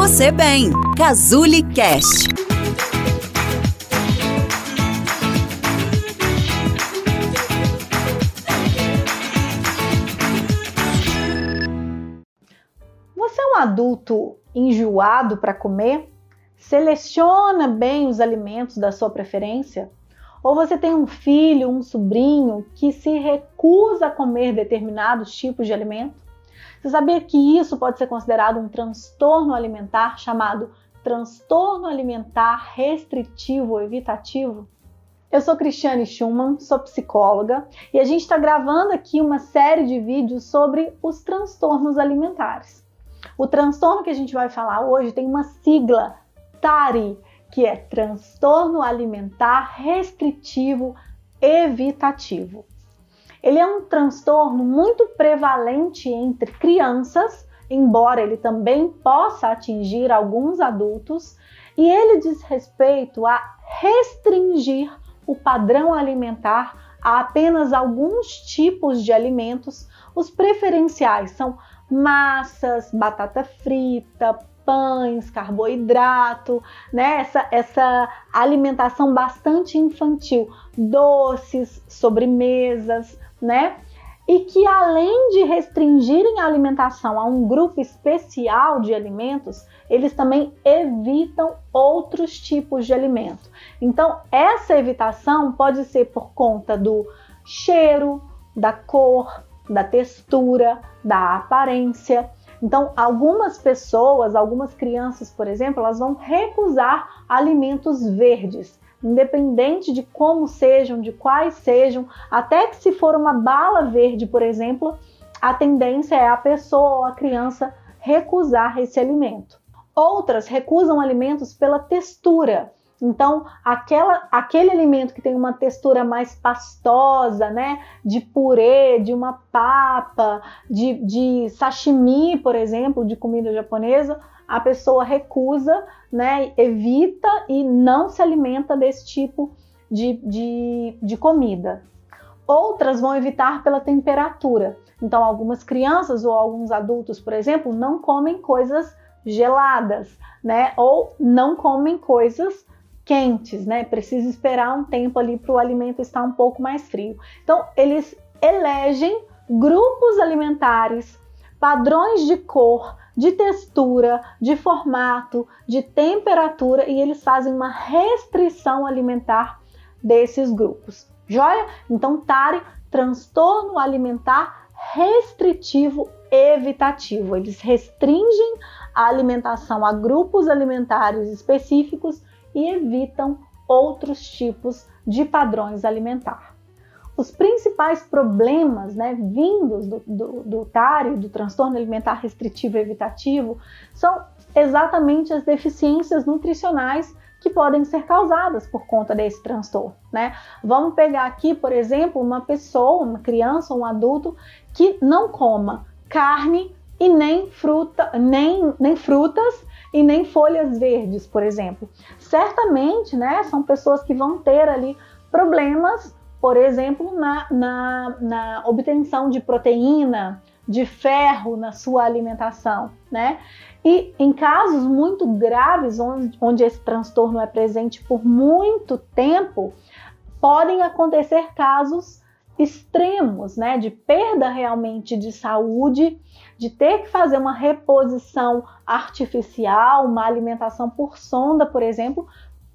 você bem. Cazuli Cast. Você é um adulto enjoado para comer? Seleciona bem os alimentos da sua preferência? Ou você tem um filho, um sobrinho que se recusa a comer determinados tipos de alimento? Você sabia que isso pode ser considerado um transtorno alimentar chamado transtorno alimentar restritivo ou evitativo? Eu sou Cristiane Schumann, sou psicóloga e a gente está gravando aqui uma série de vídeos sobre os transtornos alimentares. O transtorno que a gente vai falar hoje tem uma sigla TARI, que é transtorno alimentar restritivo evitativo. Ele é um transtorno muito prevalente entre crianças, embora ele também possa atingir alguns adultos, e ele diz respeito a restringir o padrão alimentar a apenas alguns tipos de alimentos. Os preferenciais são massas, batata frita, pães, carboidrato, né? Essa, essa alimentação bastante infantil, doces, sobremesas, né? E que além de restringirem a alimentação a um grupo especial de alimentos, eles também evitam outros tipos de alimento. Então, essa evitação pode ser por conta do cheiro, da cor, da textura, da aparência. Então, algumas pessoas, algumas crianças, por exemplo, elas vão recusar alimentos verdes, independente de como sejam, de quais sejam, até que se for uma bala verde, por exemplo, a tendência é a pessoa ou a criança recusar esse alimento. Outras recusam alimentos pela textura. Então, aquela, aquele alimento que tem uma textura mais pastosa, né, de purê, de uma papa, de, de sashimi, por exemplo, de comida japonesa, a pessoa recusa, né, evita e não se alimenta desse tipo de, de, de comida. Outras vão evitar pela temperatura. Então, algumas crianças ou alguns adultos, por exemplo, não comem coisas geladas, né? Ou não comem coisas quentes, né? Precisa esperar um tempo ali para o alimento estar um pouco mais frio. Então, eles elegem grupos alimentares, padrões de cor, de textura, de formato, de temperatura e eles fazem uma restrição alimentar desses grupos. Joia? Então, TARI, transtorno alimentar restritivo evitativo. Eles restringem a alimentação a grupos alimentares específicos e evitam outros tipos de padrões alimentar. Os principais problemas né, vindos do, do, do do transtorno alimentar restritivo evitativo, são exatamente as deficiências nutricionais que podem ser causadas por conta desse transtorno, né? Vamos pegar aqui, por exemplo, uma pessoa, uma criança um adulto que não coma carne e nem fruta, nem, nem frutas e nem folhas verdes, por exemplo. Certamente, né, são pessoas que vão ter ali problemas, por exemplo, na, na, na obtenção de proteína, de ferro na sua alimentação, né? E em casos muito graves, onde, onde esse transtorno é presente por muito tempo, podem acontecer casos extremos, né, de perda realmente de saúde, de ter que fazer uma reposição artificial, uma alimentação por sonda, por exemplo,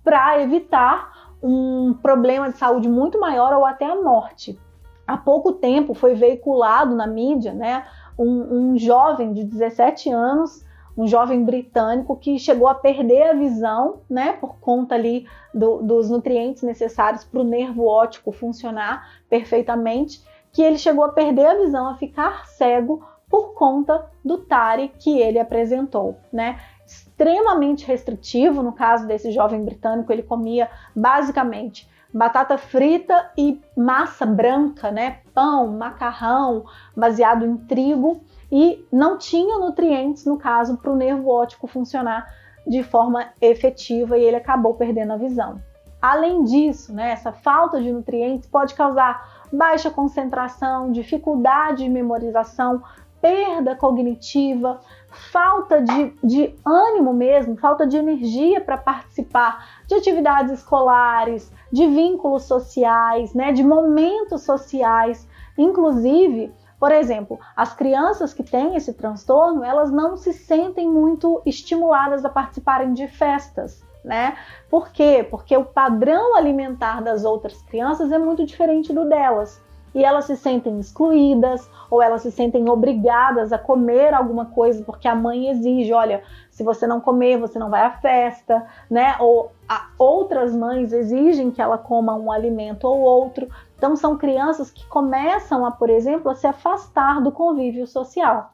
para evitar um problema de saúde muito maior ou até a morte. Há pouco tempo foi veiculado na mídia, né, um, um jovem de 17 anos um jovem britânico que chegou a perder a visão, né, por conta ali do, dos nutrientes necessários para o nervo óptico funcionar perfeitamente, que ele chegou a perder a visão, a ficar cego por conta do TARI que ele apresentou, né? Extremamente restritivo, no caso desse jovem britânico, ele comia basicamente batata frita e massa branca, né? Pão, macarrão, baseado em trigo e não tinha nutrientes, no caso, para o nervo óptico funcionar de forma efetiva e ele acabou perdendo a visão. Além disso, né, essa falta de nutrientes pode causar baixa concentração, dificuldade de memorização, perda cognitiva, falta de, de ânimo mesmo, falta de energia para participar de atividades escolares, de vínculos sociais, né, de momentos sociais, inclusive por exemplo, as crianças que têm esse transtorno, elas não se sentem muito estimuladas a participarem de festas, né? Por quê? Porque o padrão alimentar das outras crianças é muito diferente do delas e elas se sentem excluídas ou elas se sentem obrigadas a comer alguma coisa porque a mãe exige, olha, se você não comer, você não vai à festa, né? Ou outras mães exigem que ela coma um alimento ou outro. Então são crianças que começam a, por exemplo, a se afastar do convívio social.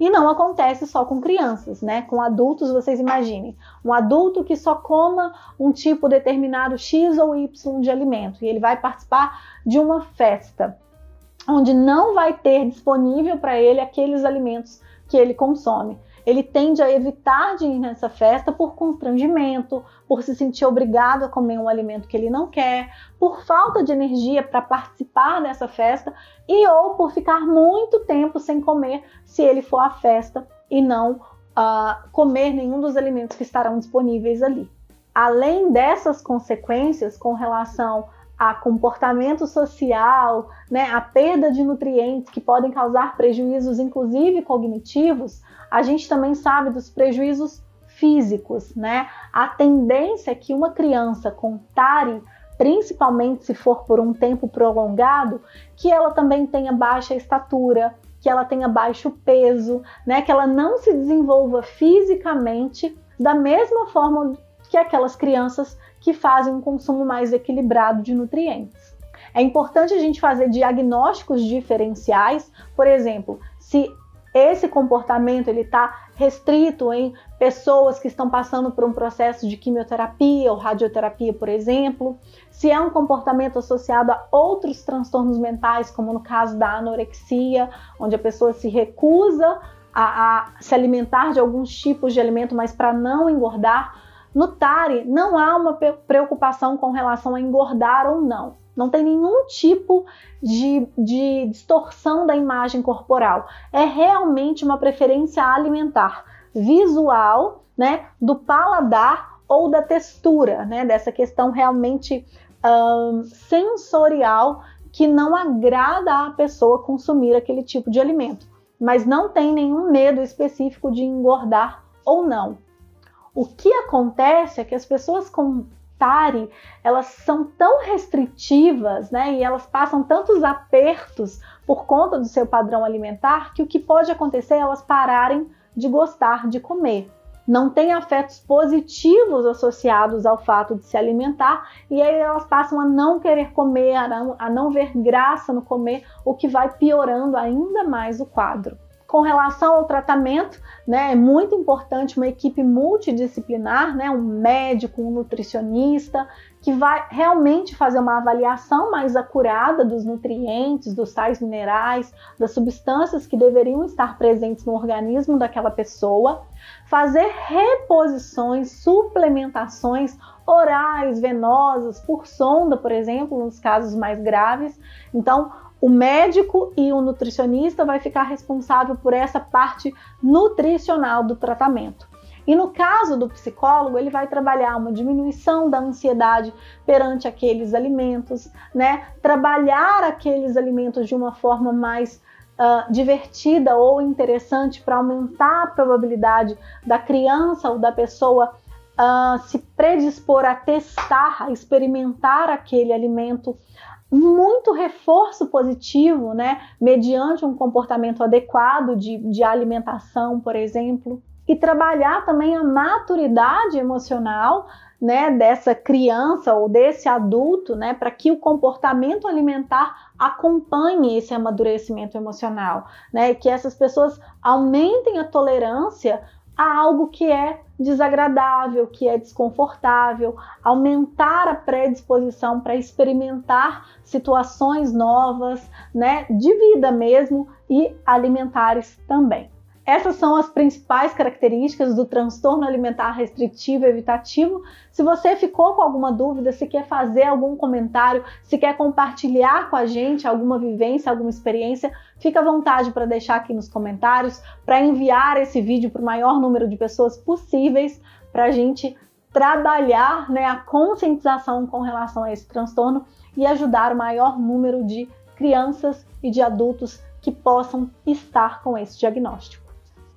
E não acontece só com crianças, né? Com adultos, vocês imaginem. Um adulto que só coma um tipo determinado X ou Y de alimento e ele vai participar de uma festa onde não vai ter disponível para ele aqueles alimentos que ele consome ele tende a evitar de ir nessa festa por constrangimento, por se sentir obrigado a comer um alimento que ele não quer, por falta de energia para participar dessa festa e ou por ficar muito tempo sem comer se ele for à festa e não uh, comer nenhum dos alimentos que estarão disponíveis ali. Além dessas consequências com relação a comportamento social, né, a perda de nutrientes que podem causar prejuízos, inclusive cognitivos, a gente também sabe dos prejuízos físicos, né? A tendência é que uma criança com TARI, principalmente se for por um tempo prolongado, que ela também tenha baixa estatura, que ela tenha baixo peso, né? Que ela não se desenvolva fisicamente da mesma forma que aquelas crianças que fazem um consumo mais equilibrado de nutrientes. É importante a gente fazer diagnósticos diferenciais, por exemplo, se esse comportamento ele está restrito em pessoas que estão passando por um processo de quimioterapia ou radioterapia, por exemplo, se é um comportamento associado a outros transtornos mentais, como no caso da anorexia, onde a pessoa se recusa a, a se alimentar de alguns tipos de alimento, mas para não engordar. No TARI, não há uma preocupação com relação a engordar ou não não tem nenhum tipo de, de distorção da imagem corporal. É realmente uma preferência alimentar, visual, né, do paladar ou da textura, né, dessa questão realmente um, sensorial que não agrada a pessoa consumir aquele tipo de alimento, mas não tem nenhum medo específico de engordar ou não. O que acontece é que as pessoas com TARI, elas são tão restritivas, né, e elas passam tantos apertos por conta do seu padrão alimentar que o que pode acontecer é elas pararem de gostar de comer. Não tem afetos positivos associados ao fato de se alimentar e aí elas passam a não querer comer, a não, a não ver graça no comer, o que vai piorando ainda mais o quadro. Com relação ao tratamento, né, é muito importante uma equipe multidisciplinar, né, um médico, um nutricionista, que vai realmente fazer uma avaliação mais acurada dos nutrientes, dos sais minerais, das substâncias que deveriam estar presentes no organismo daquela pessoa, fazer reposições, suplementações orais, venosas, por sonda, por exemplo, nos casos mais graves. Então, o médico e o nutricionista vai ficar responsável por essa parte nutricional do tratamento. E no caso do psicólogo, ele vai trabalhar uma diminuição da ansiedade perante aqueles alimentos, né? Trabalhar aqueles alimentos de uma forma mais uh, divertida ou interessante para aumentar a probabilidade da criança ou da pessoa uh, se predispor a testar, a experimentar aquele alimento muito reforço positivo, né, mediante um comportamento adequado de, de alimentação, por exemplo, e trabalhar também a maturidade emocional, né, dessa criança ou desse adulto, né, para que o comportamento alimentar acompanhe esse amadurecimento emocional, né, que essas pessoas aumentem a tolerância a algo que é desagradável, que é desconfortável, aumentar a predisposição para experimentar situações novas, né, de vida mesmo e alimentares também. Essas são as principais características do transtorno alimentar restritivo evitativo. Se você ficou com alguma dúvida, se quer fazer algum comentário, se quer compartilhar com a gente alguma vivência, alguma experiência, fica à vontade para deixar aqui nos comentários, para enviar esse vídeo para o maior número de pessoas possíveis, para a gente trabalhar né, a conscientização com relação a esse transtorno e ajudar o maior número de crianças e de adultos que possam estar com esse diagnóstico.